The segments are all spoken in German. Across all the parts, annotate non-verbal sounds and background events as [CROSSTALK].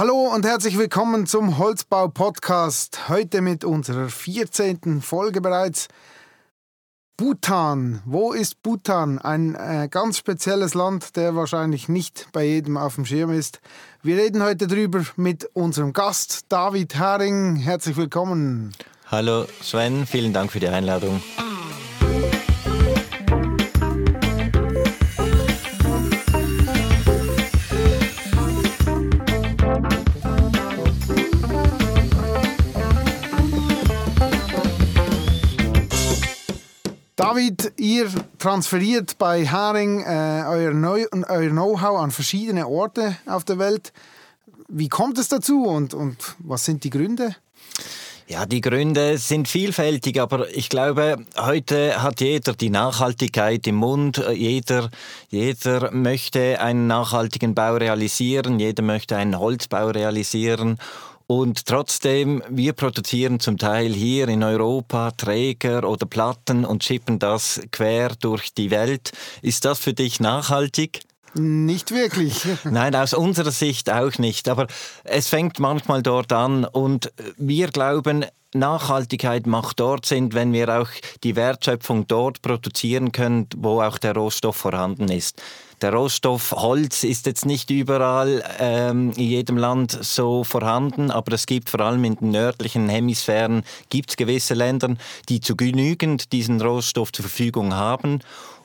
Hallo und herzlich willkommen zum Holzbau-Podcast. Heute mit unserer 14. Folge bereits. Bhutan. Wo ist Bhutan? Ein äh, ganz spezielles Land, der wahrscheinlich nicht bei jedem auf dem Schirm ist. Wir reden heute drüber mit unserem Gast David Haring. Herzlich willkommen. Hallo Sven, vielen Dank für die Einladung. David, ihr transferiert bei Haring äh, euer, euer Know-how an verschiedene Orte auf der Welt. Wie kommt es dazu und, und was sind die Gründe? Ja, die Gründe sind vielfältig, aber ich glaube, heute hat jeder die Nachhaltigkeit im Mund. Jeder, jeder möchte einen nachhaltigen Bau realisieren, jeder möchte einen Holzbau realisieren. Und trotzdem, wir produzieren zum Teil hier in Europa Träger oder Platten und schippen das quer durch die Welt. Ist das für dich nachhaltig? Nicht wirklich. [LAUGHS] Nein, aus unserer Sicht auch nicht. Aber es fängt manchmal dort an und wir glauben, Nachhaltigkeit macht dort Sinn, wenn wir auch die Wertschöpfung dort produzieren können, wo auch der Rohstoff vorhanden ist. Der Rohstoff Holz ist jetzt nicht überall ähm, in jedem Land so vorhanden, aber es gibt vor allem in den nördlichen Hemisphären gibt es gewisse Länder, die zu genügend diesen Rohstoff zur Verfügung haben.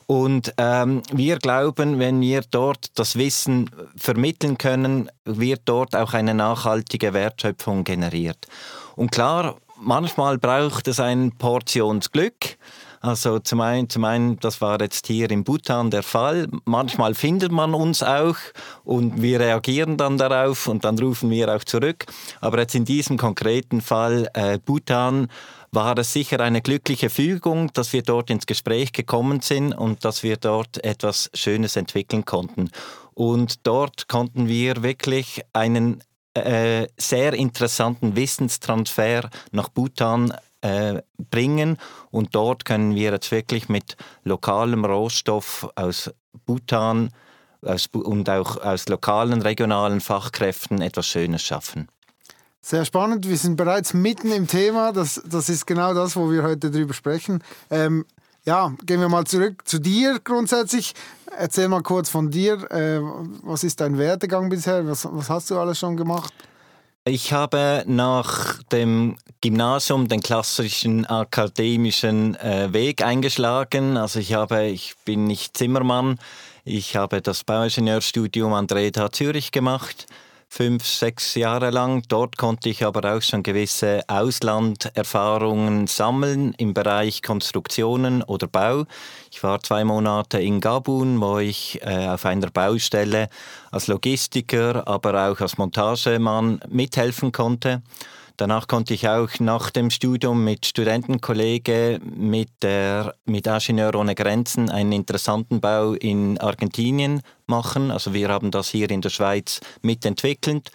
Und ähm, wir glauben, wenn wir dort das Wissen vermitteln können, wird dort auch eine nachhaltige Wertschöpfung generiert. Und klar, manchmal braucht es ein Portionsglück. Also zum einen, zum einen, das war jetzt hier in Bhutan der Fall. Manchmal findet man uns auch und wir reagieren dann darauf und dann rufen wir auch zurück. Aber jetzt in diesem konkreten Fall äh, Bhutan war es sicher eine glückliche Fügung, dass wir dort ins Gespräch gekommen sind und dass wir dort etwas Schönes entwickeln konnten. Und dort konnten wir wirklich einen äh, sehr interessanten Wissenstransfer nach Bhutan äh, bringen. Und dort können wir jetzt wirklich mit lokalem Rohstoff aus Bhutan aus, und auch aus lokalen, regionalen Fachkräften etwas Schönes schaffen. Sehr spannend. Wir sind bereits mitten im Thema. Das, das ist genau das, wo wir heute drüber sprechen. Ähm, ja, gehen wir mal zurück zu dir grundsätzlich. Erzähl mal kurz von dir. Äh, was ist dein Werdegang bisher? Was, was hast du alles schon gemacht? Ich habe nach dem Gymnasium den klassischen akademischen äh, Weg eingeschlagen. Also ich habe, ich bin nicht Zimmermann. Ich habe das Bauingenieurstudium an der ETH Zürich gemacht fünf, sechs Jahre lang. Dort konnte ich aber auch schon gewisse Auslanderfahrungen sammeln im Bereich Konstruktionen oder Bau. Ich war zwei Monate in Gabun, wo ich äh, auf einer Baustelle als Logistiker, aber auch als Montagemann mithelfen konnte. Danach konnte ich auch nach dem Studium mit Studentenkollege mit, der, mit Ingenieur ohne Grenzen einen interessanten Bau in Argentinien machen. Also wir haben das hier in der Schweiz mitentwickelt.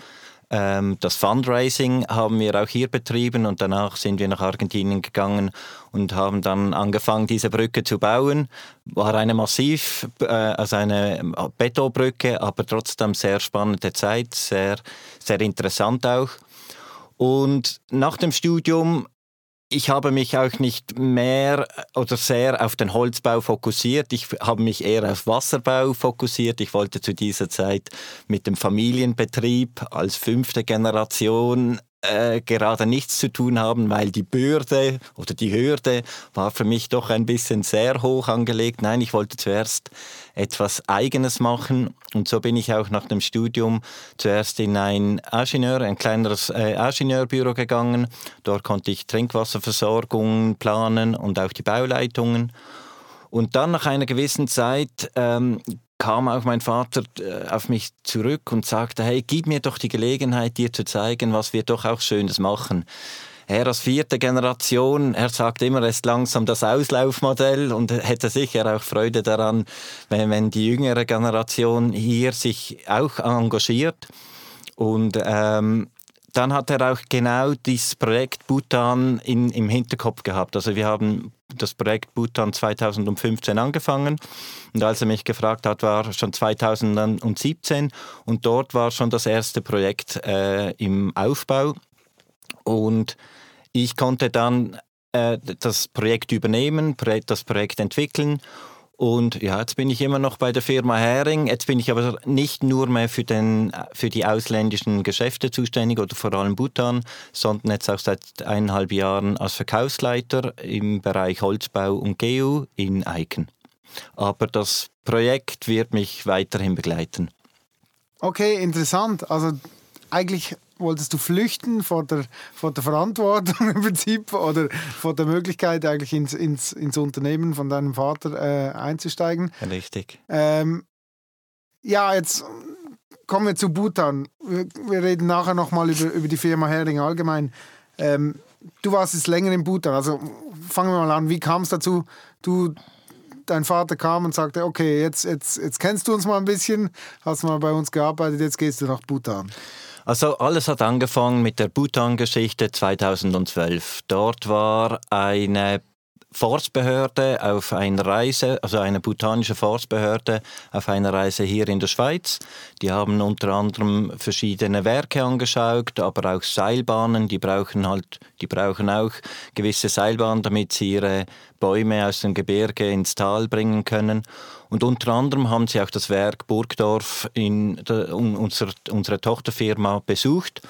Ähm, das Fundraising haben wir auch hier betrieben und danach sind wir nach Argentinien gegangen und haben dann angefangen, diese Brücke zu bauen. War eine massiv, äh, also eine Betonbrücke, aber trotzdem sehr spannende Zeit, sehr, sehr interessant auch. Und nach dem Studium, ich habe mich auch nicht mehr oder sehr auf den Holzbau fokussiert. Ich habe mich eher auf Wasserbau fokussiert. Ich wollte zu dieser Zeit mit dem Familienbetrieb als fünfte Generation äh, gerade nichts zu tun haben, weil die Bürde oder die Hürde war für mich doch ein bisschen sehr hoch angelegt. Nein, ich wollte zuerst etwas Eigenes machen und so bin ich auch nach dem Studium zuerst in ein Ingenieur, ein kleineres äh, Ingenieurbüro gegangen. Dort konnte ich Trinkwasserversorgung planen und auch die Bauleitungen. Und dann nach einer gewissen Zeit ähm, kam auch mein Vater äh, auf mich zurück und sagte, hey, gib mir doch die Gelegenheit, dir zu zeigen, was wir doch auch Schönes machen. Er als vierte Generation, er sagt immer, er ist langsam das Auslaufmodell und hätte sicher auch Freude daran, wenn, wenn die jüngere Generation hier sich auch engagiert. Und ähm, dann hat er auch genau dieses Projekt Bhutan in, im Hinterkopf gehabt. Also wir haben das Projekt Bhutan 2015 angefangen. Und als er mich gefragt hat, war schon 2017 und dort war schon das erste Projekt äh, im Aufbau. Und ich konnte dann äh, das Projekt übernehmen, das Projekt entwickeln und ja, jetzt bin ich immer noch bei der Firma Hering. Jetzt bin ich aber nicht nur mehr für, den, für die ausländischen Geschäfte zuständig oder vor allem Bhutan, sondern jetzt auch seit eineinhalb Jahren als Verkaufsleiter im Bereich Holzbau und Geo in Eiken. Aber das Projekt wird mich weiterhin begleiten. Okay, interessant. Also eigentlich wolltest du flüchten vor der, vor der Verantwortung [LAUGHS] im Prinzip oder vor der Möglichkeit, eigentlich ins, ins, ins Unternehmen von deinem Vater äh, einzusteigen. Richtig. Ähm, ja, jetzt kommen wir zu Bhutan. Wir, wir reden nachher nochmal über, über die Firma Hering allgemein. Ähm, du warst jetzt länger in Bhutan, also fangen wir mal an. Wie kam es dazu? Du, dein Vater kam und sagte, okay, jetzt, jetzt, jetzt kennst du uns mal ein bisschen, hast mal bei uns gearbeitet, jetzt gehst du nach Bhutan. Also alles hat angefangen mit der Bhutan-Geschichte 2012. Dort war eine Forstbehörde auf einer Reise, also eine bhutanische Forstbehörde auf einer Reise hier in der Schweiz. Die haben unter anderem verschiedene Werke angeschaut, aber auch Seilbahnen. Die brauchen halt, die brauchen auch gewisse Seilbahnen, damit sie ihre Bäume aus dem Gebirge ins Tal bringen können. Und unter anderem haben sie auch das Werk Burgdorf in der, unser, unsere Tochterfirma besucht.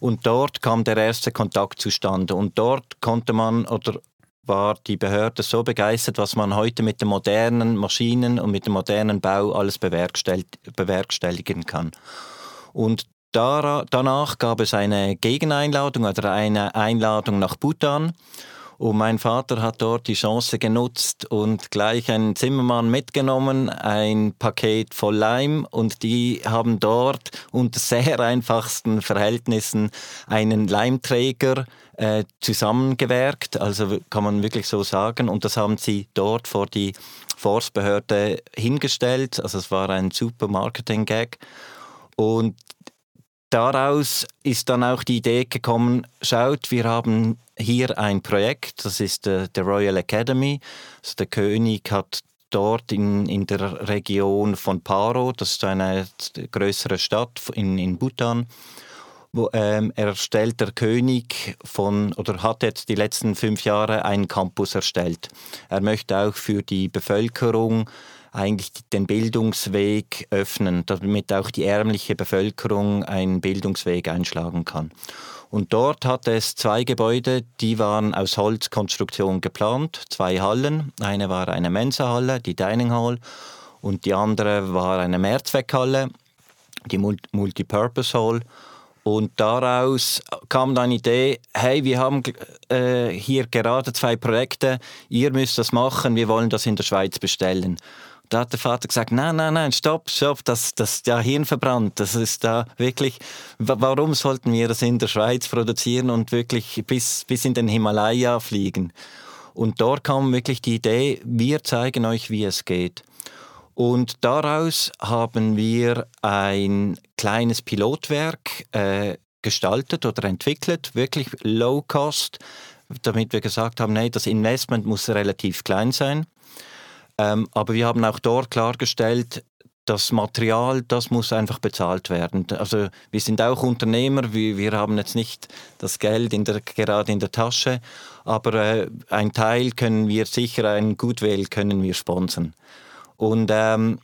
Und dort kam der erste Kontakt zustande. Und dort konnte man oder war die Behörde so begeistert, was man heute mit den modernen Maschinen und mit dem modernen Bau alles bewerkstelligen kann. Und danach gab es eine Gegeneinladung oder eine Einladung nach Bhutan. Und mein Vater hat dort die Chance genutzt und gleich einen Zimmermann mitgenommen, ein Paket voll Leim und die haben dort unter sehr einfachsten Verhältnissen einen Leimträger äh, zusammengewerkt, also kann man wirklich so sagen. Und das haben sie dort vor die Forstbehörde hingestellt. Also es war ein super Marketing-Gag. Und daraus ist dann auch die Idee gekommen, schaut, wir haben hier ein Projekt, das ist äh, der Royal Academy. Also der König hat dort in, in der Region von Paro, das ist eine größere Stadt in, in Bhutan, wo, ähm, erstellt der König von oder hat jetzt die letzten fünf Jahre einen Campus erstellt. Er möchte auch für die Bevölkerung eigentlich den Bildungsweg öffnen, damit auch die ärmliche Bevölkerung einen Bildungsweg einschlagen kann. Und dort hat es zwei Gebäude, die waren aus Holzkonstruktion geplant, zwei Hallen. Eine war eine Mensa-Halle, die Dining Hall, und die andere war eine Mehrzweckhalle, die Multipurpose Hall. Und daraus kam dann die Idee, hey, wir haben äh, hier gerade zwei Projekte, ihr müsst das machen, wir wollen das in der Schweiz bestellen. Da hat der Vater gesagt, nein, nein, nein, stopp, stopp, das, das ja hirnverbrannt. Das ist da wirklich, warum sollten wir das in der Schweiz produzieren und wirklich bis, bis in den Himalaya fliegen? Und dort kam wirklich die Idee, wir zeigen euch, wie es geht. Und daraus haben wir ein kleines Pilotwerk äh, gestaltet oder entwickelt, wirklich low cost, damit wir gesagt haben, nee, das Investment muss relativ klein sein. Ähm, aber wir haben auch dort klargestellt, das Material, das muss einfach bezahlt werden. Also wir sind auch Unternehmer, wir, wir haben jetzt nicht das Geld in der, gerade in der Tasche, aber äh, ein Teil können wir sicher, ein Goodwill können wir sponsern. Und ähm,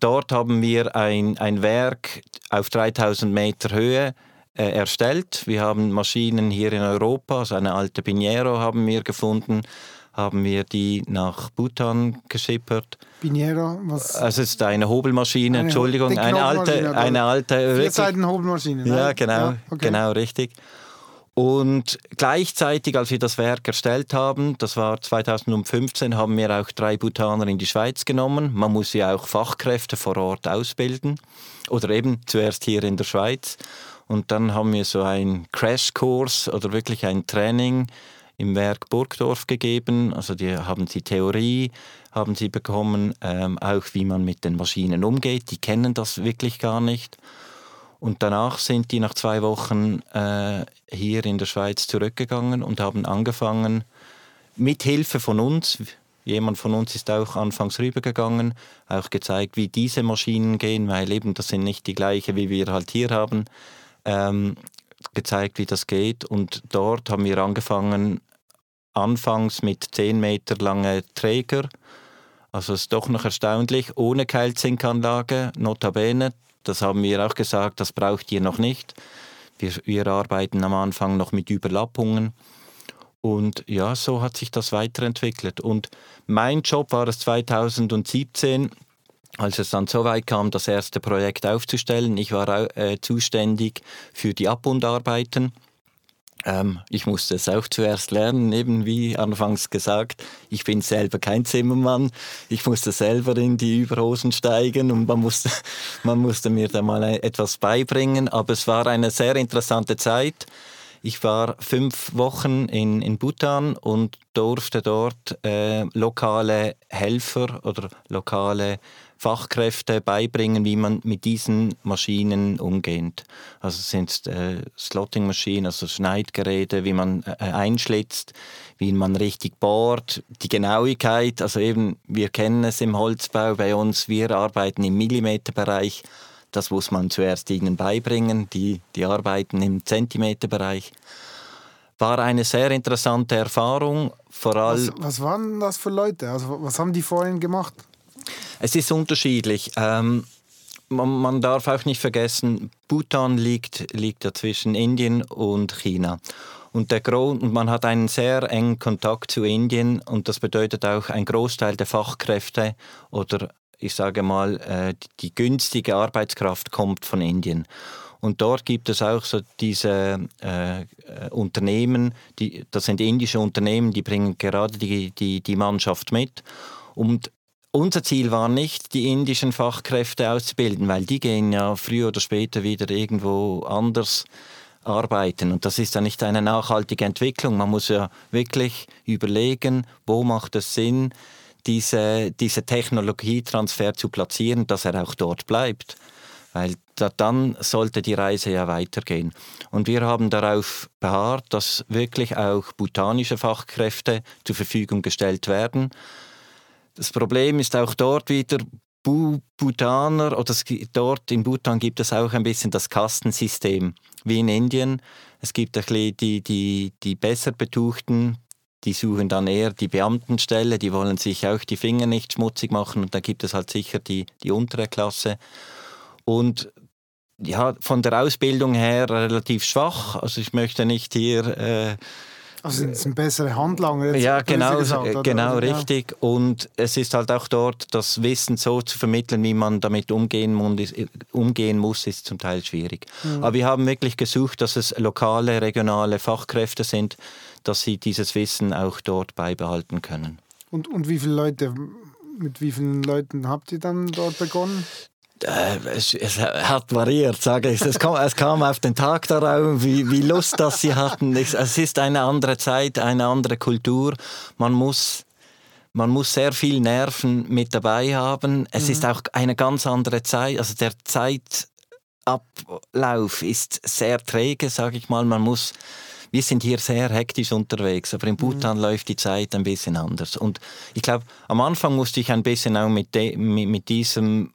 dort haben wir ein, ein Werk auf 3000 Meter Höhe äh, erstellt. Wir haben Maschinen hier in Europa, also eine alte Pinheiro haben wir gefunden, haben wir die nach Bhutan geschippert. Pinheiro, was? Also es ist eine Hobelmaschine, eine, Entschuldigung, eine alte, eine alte. Vierseiten-Hobelmaschine. Ja, genau, ja, okay. genau, richtig. Und gleichzeitig, als wir das Werk erstellt haben, das war 2015, haben wir auch drei Bhutaner in die Schweiz genommen. Man muss ja auch Fachkräfte vor Ort ausbilden. Oder eben zuerst hier in der Schweiz. Und dann haben wir so einen Crashkurs oder wirklich ein Training im Werk Burgdorf gegeben. Also die haben sie Theorie, haben sie bekommen, ähm, auch wie man mit den Maschinen umgeht. Die kennen das wirklich gar nicht. Und danach sind die nach zwei Wochen äh, hier in der Schweiz zurückgegangen und haben angefangen, mit Hilfe von uns, jemand von uns ist auch anfangs rübergegangen, auch gezeigt, wie diese Maschinen gehen, weil eben das sind nicht die gleichen, wie wir halt hier haben, ähm, gezeigt, wie das geht. Und dort haben wir angefangen, anfangs mit 10 Meter lange Träger, also es ist doch noch erstaunlich, ohne Keilzinkanlage, notabene, das haben wir auch gesagt, das braucht ihr noch nicht. Wir, wir arbeiten am Anfang noch mit Überlappungen. Und ja, so hat sich das weiterentwickelt. Und mein Job war es 2017, als es dann so weit kam, das erste Projekt aufzustellen. Ich war äh, zuständig für die Abbundarbeiten. Ähm, ich musste es auch zuerst lernen, eben wie anfangs gesagt. Ich bin selber kein Zimmermann. Ich musste selber in die Überhosen steigen und man musste, [LAUGHS] man musste mir da mal etwas beibringen. Aber es war eine sehr interessante Zeit. Ich war fünf Wochen in, in Bhutan und durfte dort äh, lokale Helfer oder lokale Fachkräfte beibringen, wie man mit diesen Maschinen umgeht. Also es sind äh, Slotting-Maschinen, also Schneidgeräte, wie man äh, einschlitzt, wie man richtig bohrt, die Genauigkeit. Also eben, wir kennen es im Holzbau bei uns, wir arbeiten im Millimeterbereich. Das muss man zuerst ihnen beibringen. Die, die arbeiten im Zentimeterbereich. War eine sehr interessante Erfahrung. Vor allem, was, was waren das für Leute? Also was haben die vorhin gemacht? Es ist unterschiedlich. Ähm, man, darf auch nicht vergessen, Bhutan liegt, liegt ja zwischen Indien und China. Und, der und man hat einen sehr engen Kontakt zu Indien und das bedeutet auch, ein Großteil der Fachkräfte oder ich sage mal, äh, die günstige Arbeitskraft kommt von Indien. Und dort gibt es auch so diese äh, Unternehmen, die, das sind indische Unternehmen, die bringen gerade die, die, die Mannschaft mit. Und unser Ziel war nicht, die indischen Fachkräfte auszubilden, weil die gehen ja früher oder später wieder irgendwo anders arbeiten. Und das ist ja nicht eine nachhaltige Entwicklung. Man muss ja wirklich überlegen, wo macht es Sinn, diese, diese Technologietransfer zu platzieren, dass er auch dort bleibt. Weil da, dann sollte die Reise ja weitergehen. Und wir haben darauf beharrt, dass wirklich auch botanische Fachkräfte zur Verfügung gestellt werden. Das Problem ist auch dort wieder, Bhutaner, oder es, dort in Bhutan gibt es auch ein bisschen das Kastensystem, wie in Indien. Es gibt ein bisschen die, die, die besser betuchten, die suchen dann eher die Beamtenstelle, die wollen sich auch die Finger nicht schmutzig machen und da gibt es halt sicher die, die untere Klasse. Und ja, von der Ausbildung her relativ schwach. Also ich möchte nicht hier äh, also es sind bessere Handlanger. ja, genau, gesagt, genau oder? richtig. Und es ist halt auch dort, das Wissen so zu vermitteln, wie man damit umgehen muss, umgehen muss ist zum Teil schwierig. Mhm. Aber wir haben wirklich gesucht, dass es lokale, regionale Fachkräfte sind, dass sie dieses Wissen auch dort beibehalten können. Und, und wie viele Leute, mit wie vielen Leuten habt ihr dann dort begonnen? Äh, es, es, hat variiert, sage ich. Es kam, es kam auf den Tag darauf, wie, wie Lust das sie hatten. Es ist eine andere Zeit, eine andere Kultur. Man muss, man muss sehr viel Nerven mit dabei haben. Es mhm. ist auch eine ganz andere Zeit. Also der Zeitablauf ist sehr träge, sage ich mal. Man muss wir sind hier sehr hektisch unterwegs, aber in Bhutan mhm. läuft die Zeit ein bisschen anders. Und ich glaube, am Anfang musste ich ein bisschen auch mit, mit, mit diesem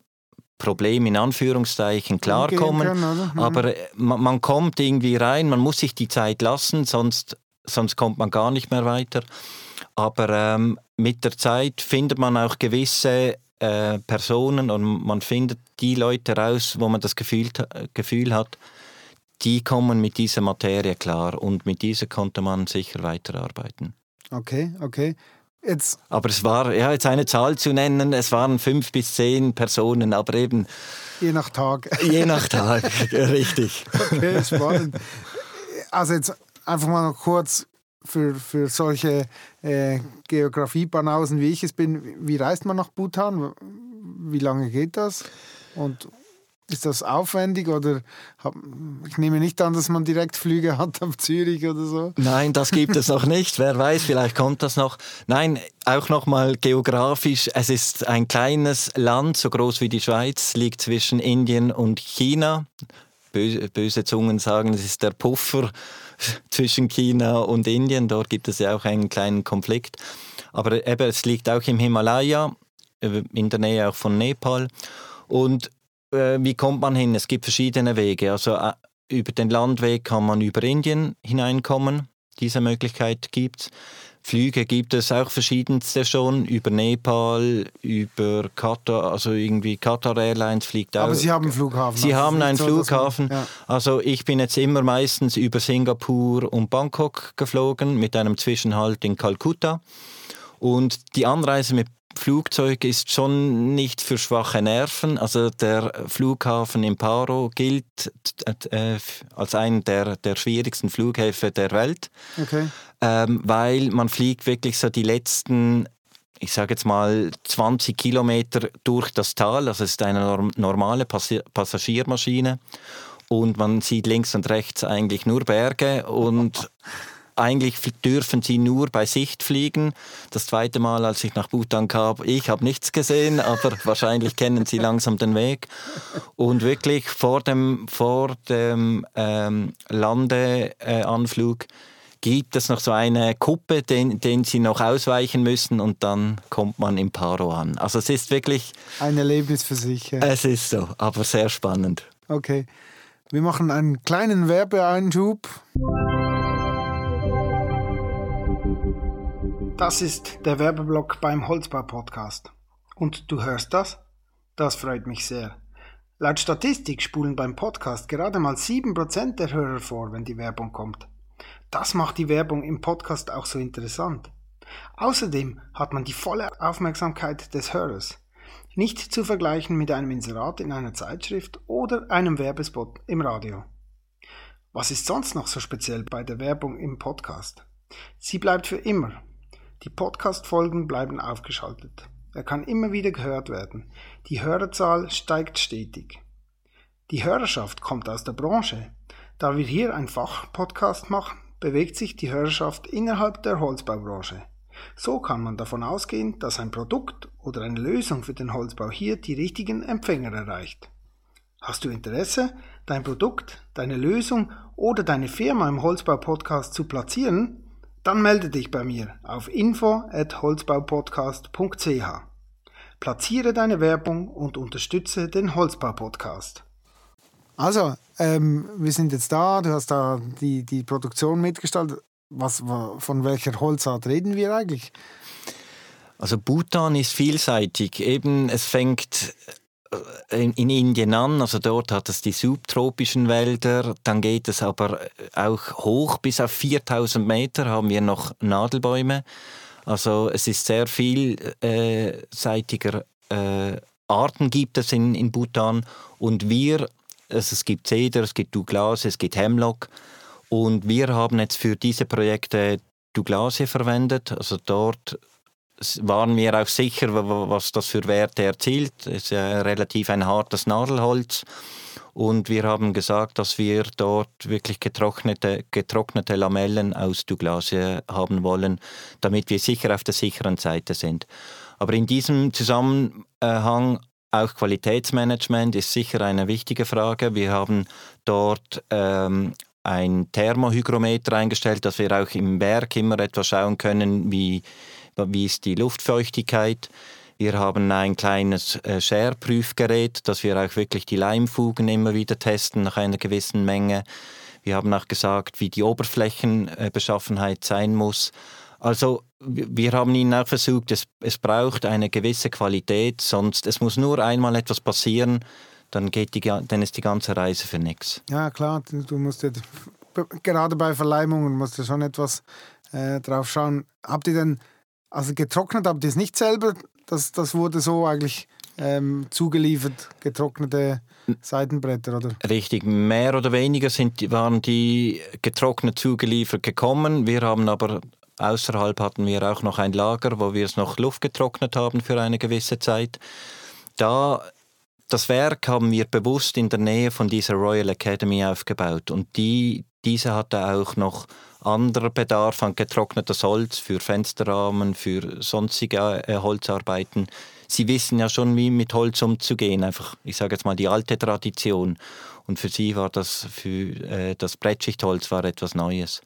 Problem in Anführungszeichen klarkommen. Können, mhm. Aber äh, man, man, kommt irgendwie rein, man muss sich die Zeit lassen, sonst, sonst kommt man gar nicht mehr weiter. Aber ähm, mit der Zeit findet man auch gewisse äh, Personen und man findet die Leute raus, wo man das Gefühl, Gefühl hat, die kommen mit dieser Materie klar und mit dieser konnte man sicher weiterarbeiten. Okay, okay. Jetzt. Aber es war, ja, jetzt eine Zahl zu nennen, es waren fünf bis zehn Personen, aber eben. Je nach Tag. Je nach Tag, [LAUGHS] richtig. Okay, spannend. Also jetzt einfach mal noch kurz für, für solche äh, Geografie-Banausen, wie ich es bin. Wie reist man nach Bhutan? Wie lange geht das? Und ist das aufwendig oder ich nehme nicht an, dass man direkt Flüge hat auf Zürich oder so? Nein, das gibt es noch nicht. Wer weiß, vielleicht kommt das noch. Nein, auch noch mal geografisch. Es ist ein kleines Land, so groß wie die Schweiz, liegt zwischen Indien und China. böse, böse Zungen sagen, es ist der Puffer [LAUGHS] zwischen China und Indien. Dort gibt es ja auch einen kleinen Konflikt. Aber eben, es liegt auch im Himalaya, äh, in der Nähe auch von Nepal. Und äh, wie kommt man hin? Es gibt verschiedene Wege. Also äh, über den Landweg kann man über Indien hineinkommen. Diese Möglichkeit gibt es. Flüge gibt es auch verschiedenste schon, über Nepal, über Katar, also irgendwie Qatar Airlines fliegt auch. Aber Sie haben einen Flughafen. Sie also haben einen so, Flughafen. Man, ja. Also ich bin jetzt immer meistens über Singapur und Bangkok geflogen mit einem Zwischenhalt in Kalkutta. Und die Anreise mit Flugzeug ist schon nicht für schwache Nerven. Also der Flughafen in Paro gilt äh, als einer der, der schwierigsten Flughäfen der Welt, okay. ähm, weil man fliegt wirklich so die letzten ich sage jetzt mal 20 Kilometer durch das Tal. Also es ist eine normale Passagiermaschine und man sieht links und rechts eigentlich nur Berge und [LAUGHS] eigentlich dürfen sie nur bei Sicht fliegen. Das zweite Mal, als ich nach Bhutan kam, ich habe nichts gesehen, aber [LAUGHS] wahrscheinlich kennen sie langsam den Weg. Und wirklich vor dem, vor dem ähm, Landeanflug äh, gibt es noch so eine Kuppe, den, den sie noch ausweichen müssen und dann kommt man im Paro an. Also es ist wirklich... Ein Erlebnis für sich. Ja. Es ist so, aber sehr spannend. Okay. Wir machen einen kleinen Werbeeinschub. Das ist der Werbeblock beim Holzbau-Podcast. Und du hörst das? Das freut mich sehr. Laut Statistik spulen beim Podcast gerade mal 7% der Hörer vor, wenn die Werbung kommt. Das macht die Werbung im Podcast auch so interessant. Außerdem hat man die volle Aufmerksamkeit des Hörers. Nicht zu vergleichen mit einem Inserat in einer Zeitschrift oder einem Werbespot im Radio. Was ist sonst noch so speziell bei der Werbung im Podcast? Sie bleibt für immer die Podcast-Folgen bleiben aufgeschaltet. Er kann immer wieder gehört werden. Die Hörerzahl steigt stetig. Die Hörerschaft kommt aus der Branche. Da wir hier ein Fachpodcast machen, bewegt sich die Hörerschaft innerhalb der Holzbaubranche. So kann man davon ausgehen, dass ein Produkt oder eine Lösung für den Holzbau hier die richtigen Empfänger erreicht. Hast du Interesse, dein Produkt, deine Lösung oder deine Firma im Holzbau-Podcast zu platzieren? Dann melde dich bei mir auf info@holzbaupodcast.ch. Platziere deine Werbung und unterstütze den Holzbau-Podcast. Also, ähm, wir sind jetzt da, du hast da die, die Produktion mitgestaltet. Was, von welcher Holzart reden wir eigentlich? Also Bhutan ist vielseitig. Eben, es fängt in, in, Indien an, also dort hat es die subtropischen Wälder, dann geht es aber auch hoch, bis auf 4000 Meter haben wir noch Nadelbäume. Also es ist sehr vielseitiger äh, Arten gibt es in, in Bhutan. Und wir, also es gibt Cedar, es gibt Douglas, es gibt Hemlock. Und wir haben jetzt für diese Projekte Douglasie verwendet, also dort waren wir auch sicher, was das für Werte erzielt. Es ist ja relativ ein hartes Nadelholz. Und wir haben gesagt, dass wir dort wirklich getrocknete, getrocknete Lamellen aus Douglasie haben wollen, damit wir sicher auf der sicheren Seite sind. Aber in diesem Zusammenhang auch Qualitätsmanagement ist sicher eine wichtige Frage. Wir haben dort ähm, ein Thermohygrometer eingestellt, dass wir auch im Werk immer etwas schauen können, wie wie ist die Luftfeuchtigkeit. Wir haben ein kleines äh, Share-Prüfgerät, dass wir auch wirklich die Leimfugen immer wieder testen nach einer gewissen Menge. Wir haben auch gesagt, wie die Oberflächenbeschaffenheit sein muss. Also wir haben ihnen auch versucht, es, es braucht eine gewisse Qualität, sonst es muss nur einmal etwas passieren, dann, geht die, dann ist die ganze Reise für nichts. Ja klar, du musst ja, gerade bei Verleimungen musst du schon etwas äh, drauf schauen. Habt ihr denn also getrocknet habt ihr es nicht selber, das, das wurde so eigentlich ähm, zugeliefert, getrocknete Seitenbretter, oder? Richtig, mehr oder weniger sind, waren die getrocknet zugeliefert gekommen. Wir haben aber außerhalb hatten wir auch noch ein Lager, wo wir es noch luftgetrocknet haben für eine gewisse Zeit. Da das Werk haben wir bewusst in der Nähe von dieser Royal Academy aufgebaut und die, diese hatte auch noch anderer Bedarf an getrocknetes Holz für Fensterrahmen, für sonstige äh, Holzarbeiten. sie wissen ja schon, wie mit Holz umzugehen. Einfach, ich sage jetzt mal, die alte Tradition. Und für sie war das, für äh, das Brettschichtholz war etwas Neues.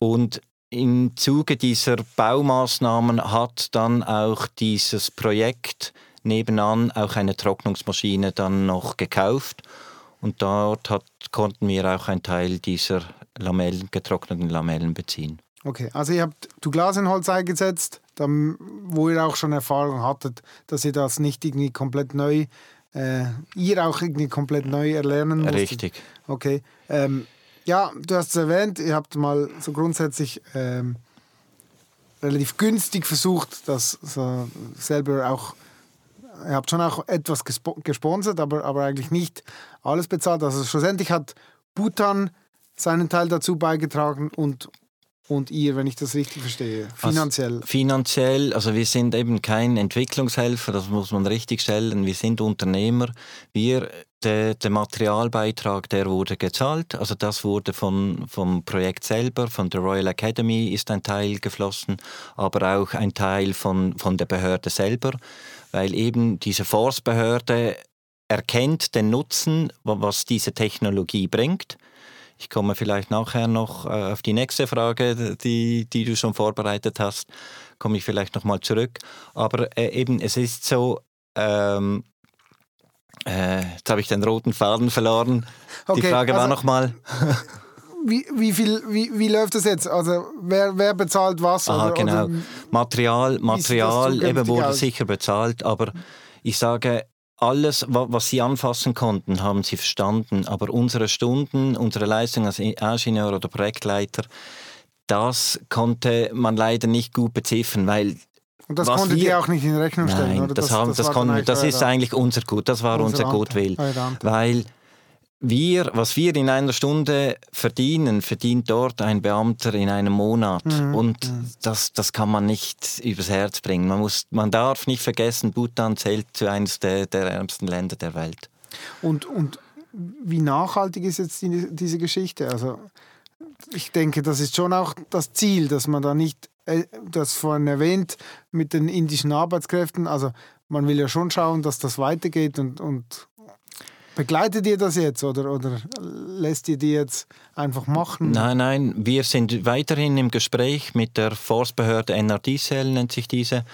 Und im Zuge dieser Baumaßnahmen hat dann auch dieses Projekt nebenan auch eine Trocknungsmaschine dann noch gekauft. Und dort hat, konnten wir auch einen Teil dieser Lamellen, getrockneten Lamellen beziehen. Okay, also ihr habt du Glas in Holz eingesetzt, dann, wo ihr auch schon Erfahrung hattet, dass ihr das nicht irgendwie komplett neu, äh, ihr auch irgendwie komplett neu erlernen musstet. Richtig. Okay. Ähm, ja, du hast es erwähnt, ihr habt mal so grundsätzlich ähm, relativ günstig versucht, das so selber auch, ihr habt schon auch etwas gespo gesponsert, aber, aber eigentlich nicht alles bezahlt. Also schlussendlich hat Bhutan seinen Teil dazu beigetragen und und ihr, wenn ich das richtig verstehe, finanziell? Also finanziell, also wir sind eben kein Entwicklungshelfer, das muss man richtig stellen. Wir sind Unternehmer. Wir, der, der Materialbeitrag, der wurde gezahlt. Also das wurde von, vom Projekt selber, von der Royal Academy ist ein Teil geflossen, aber auch ein Teil von, von der Behörde selber, weil eben diese Force-Behörde erkennt den Nutzen, was diese Technologie bringt ich komme vielleicht nachher noch äh, auf die nächste Frage, die, die du schon vorbereitet hast, komme ich vielleicht noch mal zurück. Aber äh, eben, es ist so, ähm, äh, jetzt habe ich den roten Faden verloren. Okay, die Frage also, war noch mal. [LAUGHS] wie, wie, viel, wie, wie läuft das jetzt? Also wer, wer bezahlt was? Aha, oder, genau. Oder Material, Material eben wurde aus? sicher bezahlt, aber ich sage, alles, was sie anfassen konnten, haben sie verstanden. Aber unsere Stunden, unsere Leistung als Ingenieur oder Projektleiter, das konnte man leider nicht gut beziffern, weil und das konntet wir, ihr auch nicht in Rechnung stellen, nein? Das, das, haben, das, konnten, das ist eigentlich unser Gut, das war unser Gutwill. Weil wir, was wir in einer Stunde verdienen, verdient dort ein Beamter in einem Monat. Mhm. Und mhm. Das, das kann man nicht übers Herz bringen. Man, muss, man darf nicht vergessen, Bhutan zählt zu eines der, der ärmsten Länder der Welt. Und, und wie nachhaltig ist jetzt die, diese Geschichte? Also ich denke, das ist schon auch das Ziel, dass man da nicht, äh, das vorhin erwähnt, mit den indischen Arbeitskräften, also man will ja schon schauen, dass das weitergeht und, und Begleitet ihr das jetzt oder, oder lässt ihr die jetzt einfach machen? Nein, nein, wir sind weiterhin im Gespräch mit der Forstbehörde NRD-Cell, nennt sich diese.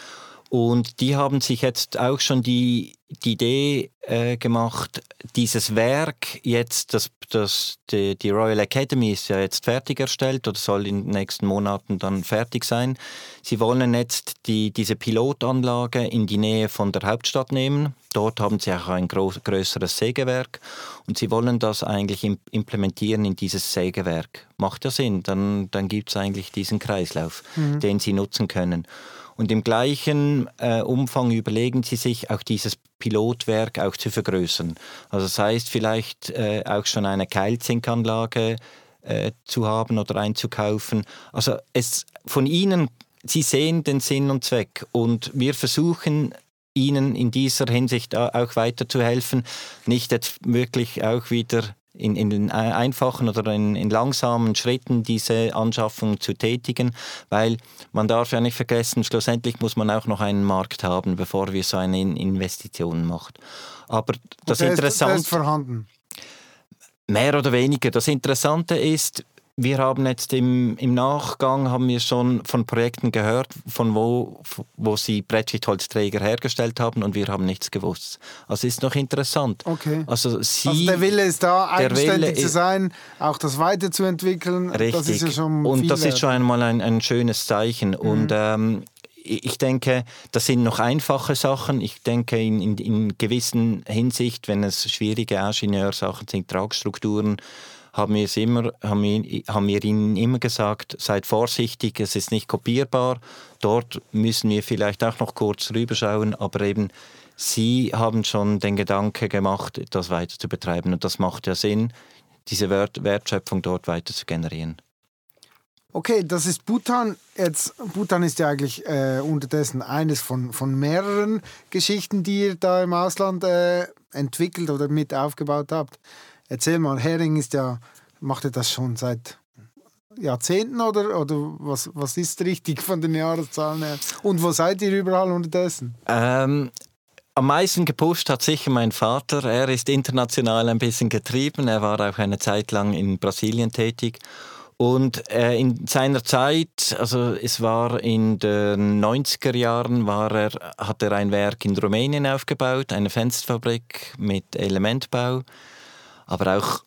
Und die haben sich jetzt auch schon die, die Idee äh, gemacht, dieses Werk jetzt, das, das, die, die, Royal Academy ist ja jetzt fertiggestellt oder soll in den nächsten Monaten dann fertig sein. Sie wollen jetzt die, diese Pilotanlage in die Nähe von der Hauptstadt nehmen. Dort haben sie auch ein groß, größeres Sägewerk und sie wollen das eigentlich implementieren in dieses Sägewerk. Macht ja Sinn, dann, dann gibt es eigentlich diesen Kreislauf, mhm. den sie nutzen können. Und im gleichen äh, Umfang überlegen sie sich auch dieses Pilotwerk auch zu vergrößern. Also das heißt vielleicht äh, auch schon eine Keilzinkanlage äh, zu haben oder einzukaufen. Also es von ihnen, sie sehen den Sinn und Zweck und wir versuchen ihnen in dieser Hinsicht auch weiterzuhelfen, nicht jetzt wirklich auch wieder in, in einfachen oder in, in, langsamen Schritten diese Anschaffung zu tätigen, weil man darf ja nicht vergessen, schlussendlich muss man auch noch einen Markt haben, bevor wir so eine Investition macht. Aber das Interessante ist vorhanden. Mehr oder weniger. Das Interessante ist, wir haben jetzt im, im Nachgang haben wir schon von Projekten gehört, von wo, wo sie Brettschichtholzträger hergestellt haben und wir haben nichts gewusst. Also ist noch interessant. Okay. Also, sie, also der Wille ist da, eigenständig zu sein, auch das weiterzuentwickeln. Richtig. Das ist ja schon und das wert. ist schon einmal ein, ein schönes Zeichen. Mhm. Und ähm, ich denke, das sind noch einfache Sachen. Ich denke, in, in, in gewissen Hinsicht, wenn es schwierige Ingenieursachen sind, Tragstrukturen, haben wir, es immer, haben, wir, haben wir ihnen immer gesagt, seid vorsichtig, es ist nicht kopierbar. Dort müssen wir vielleicht auch noch kurz rüberschauen, aber eben Sie haben schon den Gedanke gemacht, das weiter zu betreiben und das macht ja Sinn, diese Wert Wertschöpfung dort weiter zu generieren. Okay, das ist Bhutan. Jetzt, Bhutan ist ja eigentlich äh, unterdessen eines von, von mehreren Geschichten, die ihr da im Ausland äh, entwickelt oder mit aufgebaut habt. Erzähl mal, Hering ist ja, macht das schon seit Jahrzehnten oder, oder was, was ist richtig von den Jahreszahlen her? Und wo seid ihr überall unterdessen? Ähm, am meisten gepusht hat sicher mein Vater. Er ist international ein bisschen getrieben. Er war auch eine Zeit lang in Brasilien tätig. Und äh, in seiner Zeit, also es war in den 90er Jahren, war er, hat er ein Werk in Rumänien aufgebaut, eine Fensterfabrik mit Elementbau, aber auch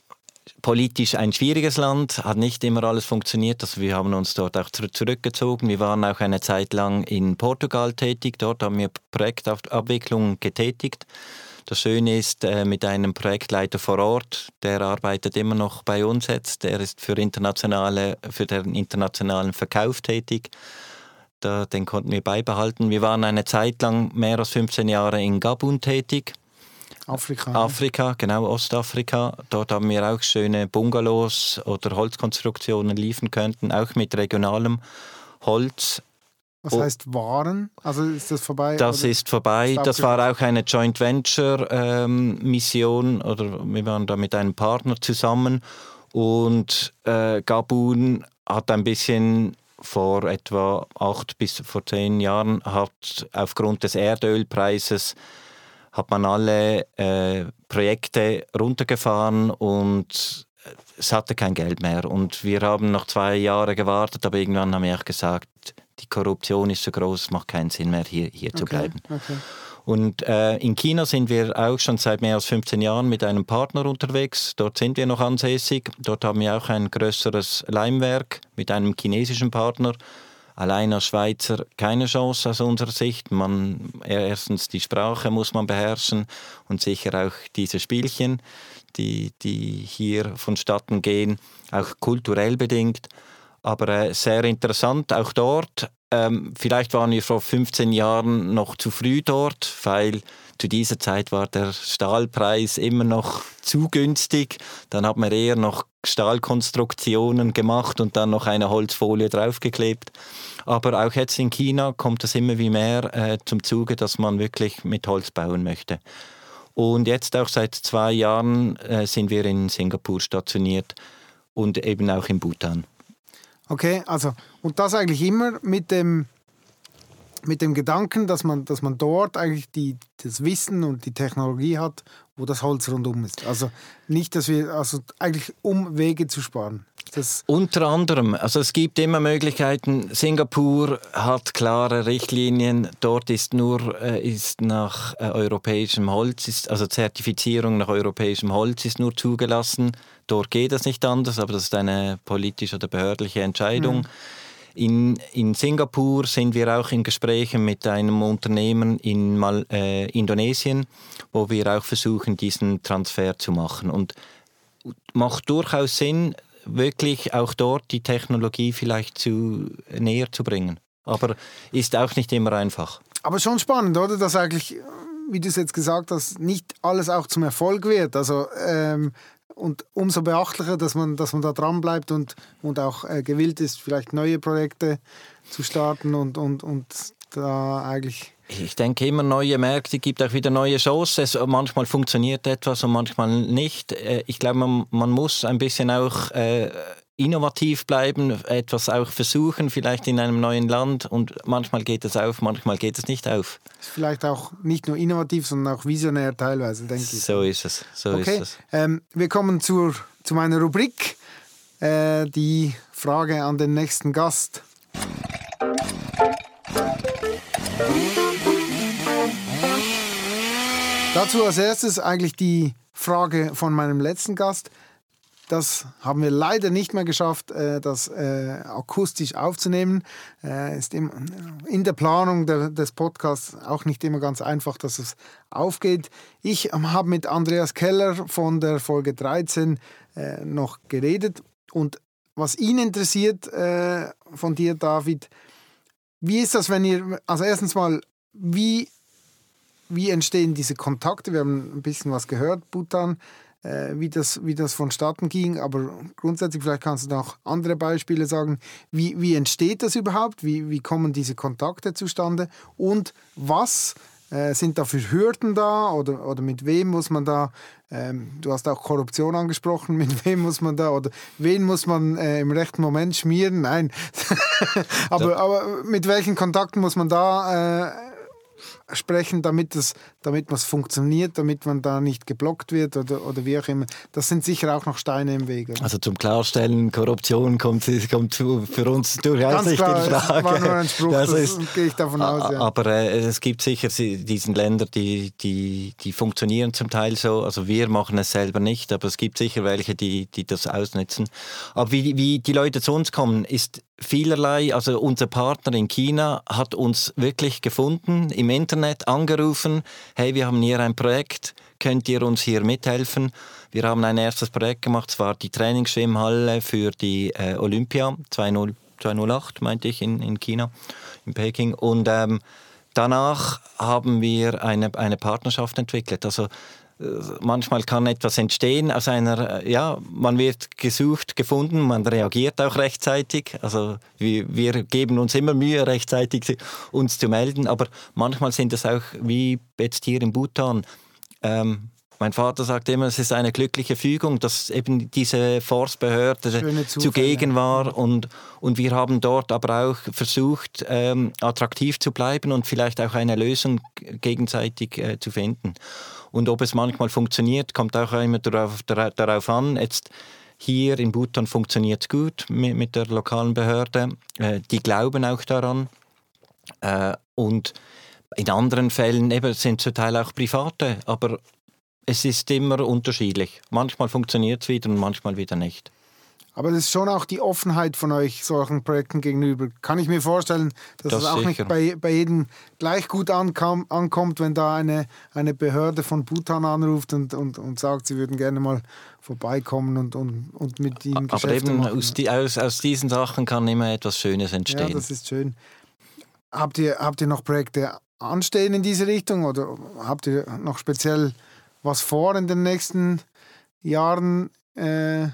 politisch ein schwieriges Land, hat nicht immer alles funktioniert. Also wir haben uns dort auch zurückgezogen. Wir waren auch eine Zeit lang in Portugal tätig. Dort haben wir Projektabwicklung getätigt. Das Schöne ist, äh, mit einem Projektleiter vor Ort, der arbeitet immer noch bei uns jetzt, der ist für, internationale, für den internationalen Verkauf tätig. Da, den konnten wir beibehalten. Wir waren eine Zeit lang, mehr als 15 Jahre in Gabun tätig. Afrika. Afrika, genau, Ostafrika. Dort haben wir auch schöne Bungalows oder Holzkonstruktionen liefern könnten, auch mit regionalem Holz. Was oh. heißt Waren? Also ist das vorbei? Das ist vorbei. Ist das war auch eine Joint Venture ähm, Mission oder wir waren da mit einem Partner zusammen und äh, Gabun hat ein bisschen vor etwa acht bis vor zehn Jahren hat aufgrund des Erdölpreises hat man alle äh, Projekte runtergefahren und es hatte kein Geld mehr. Und wir haben noch zwei Jahre gewartet, aber irgendwann haben wir auch gesagt, die Korruption ist so groß, es macht keinen Sinn mehr, hier, hier okay, zu bleiben. Okay. Und äh, in China sind wir auch schon seit mehr als 15 Jahren mit einem Partner unterwegs. Dort sind wir noch ansässig. Dort haben wir auch ein größeres Leimwerk mit einem chinesischen Partner allein als Schweizer keine Chance aus unserer Sicht. Man, erstens die Sprache muss man beherrschen und sicher auch diese Spielchen, die, die hier vonstatten gehen, auch kulturell bedingt. Aber äh, sehr interessant, auch dort. Ähm, vielleicht waren wir vor 15 Jahren noch zu früh dort, weil zu dieser Zeit war der Stahlpreis immer noch zu günstig. Dann hat man eher noch Stahlkonstruktionen gemacht und dann noch eine Holzfolie draufgeklebt. Aber auch jetzt in China kommt es immer wie mehr äh, zum Zuge, dass man wirklich mit Holz bauen möchte. Und jetzt auch seit zwei Jahren äh, sind wir in Singapur stationiert und eben auch in Bhutan. Okay, also und das eigentlich immer mit dem mit dem Gedanken, dass man, dass man dort eigentlich die, das Wissen und die Technologie hat, wo das Holz rundum ist. Also nicht, dass wir, also eigentlich um Wege zu sparen. Das Unter anderem, also es gibt immer Möglichkeiten. Singapur hat klare Richtlinien. Dort ist nur äh, ist nach äh, europäischem Holz, ist, also Zertifizierung nach europäischem Holz ist nur zugelassen. Dort geht es nicht anders, aber das ist eine politische oder behördliche Entscheidung. Mhm. In, in Singapur sind wir auch in Gesprächen mit einem Unternehmen in Mal, äh, Indonesien, wo wir auch versuchen, diesen Transfer zu machen. Und macht durchaus Sinn, wirklich auch dort die Technologie vielleicht zu, näher zu bringen. Aber ist auch nicht immer einfach. Aber schon spannend, oder? Dass eigentlich, wie du es jetzt gesagt hast, nicht alles auch zum Erfolg wird. Also ähm, und umso beachtlicher, dass man, dass man da dran bleibt und, und auch äh, gewillt ist, vielleicht neue Projekte zu starten und, und, und da eigentlich. Ich denke immer, neue Märkte gibt auch wieder neue Chancen. Manchmal funktioniert etwas und manchmal nicht. Äh, ich glaube, man, man muss ein bisschen auch äh, innovativ bleiben, etwas auch versuchen, vielleicht in einem neuen Land und manchmal geht es auf, manchmal geht es nicht auf. Ist vielleicht auch nicht nur innovativ, sondern auch visionär teilweise, denke ich. So ist es. So okay. ist es. Ähm, wir kommen zur, zu meiner Rubrik, äh, die Frage an den nächsten Gast. Dazu als erstes eigentlich die Frage von meinem letzten Gast. Das haben wir leider nicht mehr geschafft, äh, das äh, akustisch aufzunehmen. Äh, ist in der Planung des Podcasts auch nicht immer ganz einfach, dass es aufgeht. Ich habe mit Andreas Keller von der Folge 13 noch geredet und was ihn interessiert von dir, David, wie ist das, wenn ihr, also erstens mal, wie, wie entstehen diese Kontakte? Wir haben ein bisschen was gehört, Bhutan äh, wie, das, wie das vonstatten ging. Aber grundsätzlich, vielleicht kannst du noch andere Beispiele sagen. Wie, wie entsteht das überhaupt? Wie, wie kommen diese Kontakte zustande? Und was Äh, sind dafür Hürden da oder, oder mit wem muss man da, ähm, du hast auch Korruption angesprochen, [LAUGHS] mit wem muss man da oder wen muss man äh, im rechten Moment schmieren? Nein. [LAUGHS] aber, aber mit welchen Kontakten muss man da äh, sprechen, damit es damit was funktioniert, damit man da nicht geblockt wird oder, oder wie auch immer. Das sind sicher auch noch Steine im Weg. Also zum Klarstellen, Korruption kommt, kommt für uns durchaus nicht klar, in Frage. Das war nur ein Spruch, das, das ist, gehe ich davon aus. Ja. Aber äh, es gibt sicher diesen Länder, die, die, die funktionieren zum Teil so. Also wir machen es selber nicht, aber es gibt sicher welche, die, die das ausnutzen. Aber wie, wie die Leute zu uns kommen, ist vielerlei. Also unser Partner in China hat uns wirklich gefunden, im Internet angerufen, hey, wir haben hier ein Projekt, könnt ihr uns hier mithelfen? Wir haben ein erstes Projekt gemacht, es war die Trainingsschwimmhalle für die äh, Olympia 20, 2008, meinte ich, in, in China, in Peking. Und ähm, danach haben wir eine, eine Partnerschaft entwickelt. Also manchmal kann etwas entstehen aus einer, äh, ja, man wird gesucht, gefunden, man reagiert auch rechtzeitig. Also wir, wir geben uns immer Mühe, rechtzeitig uns zu melden, aber manchmal sind es auch wie jetzt hier in Bhutan. Ähm, mein Vater sagt immer, es ist eine glückliche Fügung, dass eben diese Forstbehörde zugegen war und, und wir haben dort aber auch versucht, ähm, attraktiv zu bleiben und vielleicht auch eine Lösung gegenseitig äh, zu finden. Und ob es manchmal funktioniert, kommt auch immer darauf, darauf an. Jetzt hier in Bhutan funktioniert es gut mit, mit, der lokalen Behörde. Äh, die glauben auch daran. Äh, und in anderen Fällen eben, sind zum Teil auch private, aber es ist immer unterschiedlich. Manchmal funktioniert es wieder und manchmal wieder nicht. Aber das ist schon auch die Offenheit von euch solchen Projekten gegenüber. Kann ich mir vorstellen, dass das es auch sicher. nicht bei, bei jedem gleich gut ankam, ankommt, wenn da eine, eine Behörde von Bhutan anruft und, und, und sagt, sie würden gerne mal vorbeikommen und, und, und mit ihnen Aber Geschäfte eben machen. Aus, die, aus, aus diesen Sachen kann immer etwas Schönes entstehen. Ja, das ist schön. Habt ihr, habt ihr noch Projekte anstehen in diese Richtung oder habt ihr noch speziell was vor in den nächsten Jahren? Äh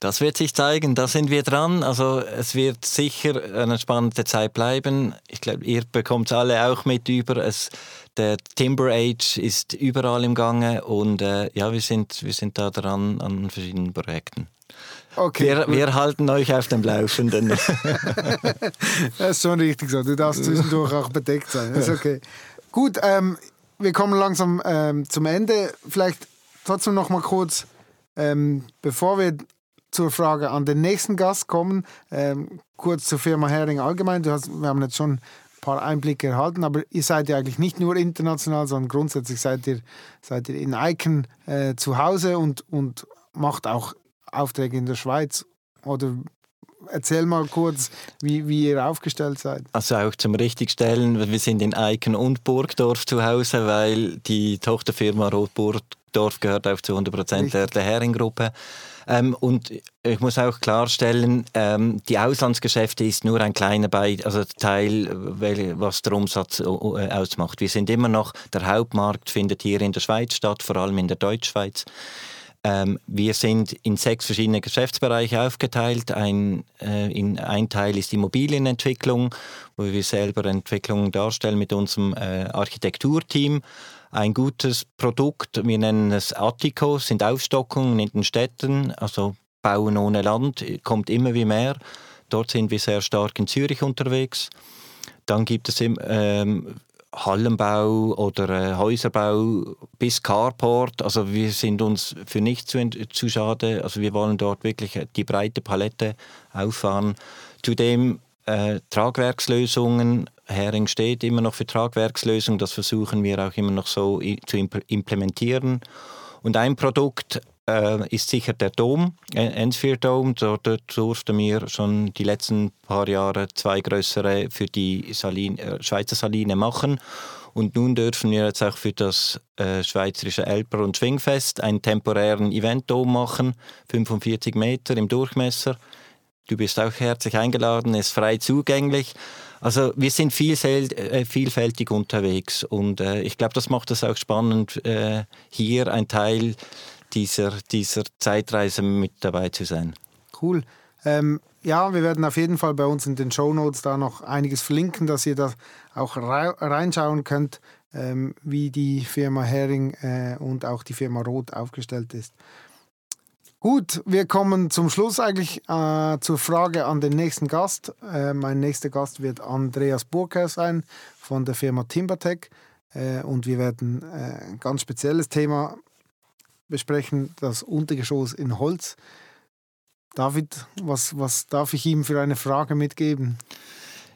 das wird sich zeigen, da sind wir dran. Also es wird sicher eine spannende Zeit bleiben. Ich glaube, ihr bekommt es alle auch mit über. Es, der Timber Age ist überall im Gange und äh, ja, wir sind, wir sind da dran an verschiedenen Projekten. Okay, wir, wir, halten euch auf dem Laufenden. [LAUGHS] das ist schon richtig so. Du darfst zwischendurch auch bedeckt sein. Das ist okay. Gut, ähm, wir kommen langsam ähm, zum Ende. Vielleicht trotzdem noch mal kurz, ähm, bevor wir zur Frage an den nächsten Gast kommen. Ähm, kurz zur Firma Hering allgemein. Hast, wir haben jetzt schon ein paar Einblicke erhalten, aber ihr seid ja eigentlich nicht nur international, sondern grundsätzlich seid ihr, seid ihr in Icon äh, zu Hause und, und macht auch Aufträge in der Schweiz. Oder erzähl mal kurz, wie, wie ihr aufgestellt seid. Also auch zum Richtigstellen, wir sind in Eiken und Burgdorf zu Hause, weil die Tochterfirma Rotburgdorf gehört auch zu 100 Prozent der, der Hering-Gruppe. Ähm, und ich muss auch klarstellen, ähm, die Auslandsgeschäfte ist nur ein kleiner Be also Teil, was der Umsatz äh, ausmacht. Wir sind immer noch, der Hauptmarkt findet hier in der Schweiz statt, vor allem in der Deutschschweiz. Ähm, wir sind in sechs verschiedene Geschäftsbereiche aufgeteilt. Ein, äh, in, ein Teil ist Immobilienentwicklung, wo wir selber Entwicklungen darstellen mit unserem äh, Architekturteam ein gutes Produkt. Wir nennen es Attico, sind Aufstockungen in den Städten, also Bauen ohne Land, kommt immer wie mehr. Dort sind wir sehr stark in Zürich unterwegs. Dann gibt es ähm, Hallenbau oder äh, Häuserbau bis Carport. Also wir sind uns für nichts zu, zu schade. Also wir wollen dort wirklich die breite Palette auffahren. Zudem äh, Tragwerkslösungen. Hering steht immer noch für Tragwerkslösungen. Das versuchen wir auch immer noch so zu implementieren. Und ein Produkt äh, ist sicher der Dom, Ensphere Dome. Dort durften wir schon die letzten paar Jahre zwei größere für die Saline, äh, Schweizer Saline machen. Und nun dürfen wir jetzt auch für das äh, schweizerische Elper- und Schwingfest einen temporären Event-Dom machen, 45 Meter im Durchmesser. Du bist auch herzlich eingeladen, ist frei zugänglich. Also wir sind äh, vielfältig unterwegs und äh, ich glaube, das macht es auch spannend, äh, hier ein Teil dieser, dieser Zeitreise mit dabei zu sein. Cool. Ähm, ja, wir werden auf jeden Fall bei uns in den Show Notes da noch einiges verlinken, dass ihr da auch reinschauen könnt. ähm, wie die Firma Hering äh, und auch die Firma Roth aufgestellt ist. Gut, wir kommen zum Schluss eigentlich äh, zur Frage an den nächsten Gast. Äh, mein nächster Gast wird Andreas Burker sein von der Firma Timbertech äh, und wir werden äh, ein ganz spezielles Thema besprechen, das Untergeschoss in Holz. David, was, was darf ich ihm für eine Frage mitgeben?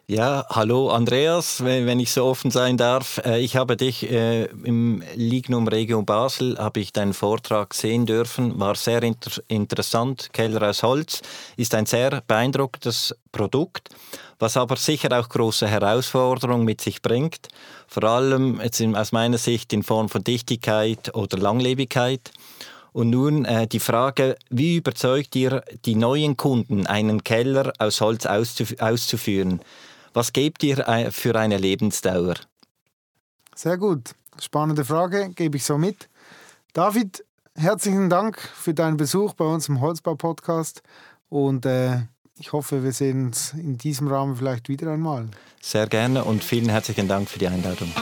Ja, hallo Andreas, wenn ich so offen sein darf. Äh, ich habe dich äh, im Lignum Region Basel, habe ich deinen Vortrag sehen dürfen, war sehr inter interessant. Keller aus Holz ist ein sehr beeindruckendes Produkt, was aber sicher auch große Herausforderungen mit sich bringt. Vor allem jetzt aus meiner Sicht in Form von Dichtigkeit oder Langlebigkeit. Und nun äh, die Frage, wie überzeugt ihr die neuen Kunden, einen Keller aus Holz auszuführen? Was gebt ihr äh, für eine Lebensdauer? Sehr gut. Spannende Frage, gebe ich so mit. David, herzlichen Dank für deinen Besuch bei uns im Holzbau-Podcast und äh, ich hoffe, wir sehen uns in diesem Rahmen vielleicht wieder einmal. Sehr gerne und vielen herzlichen Dank für die Einladung.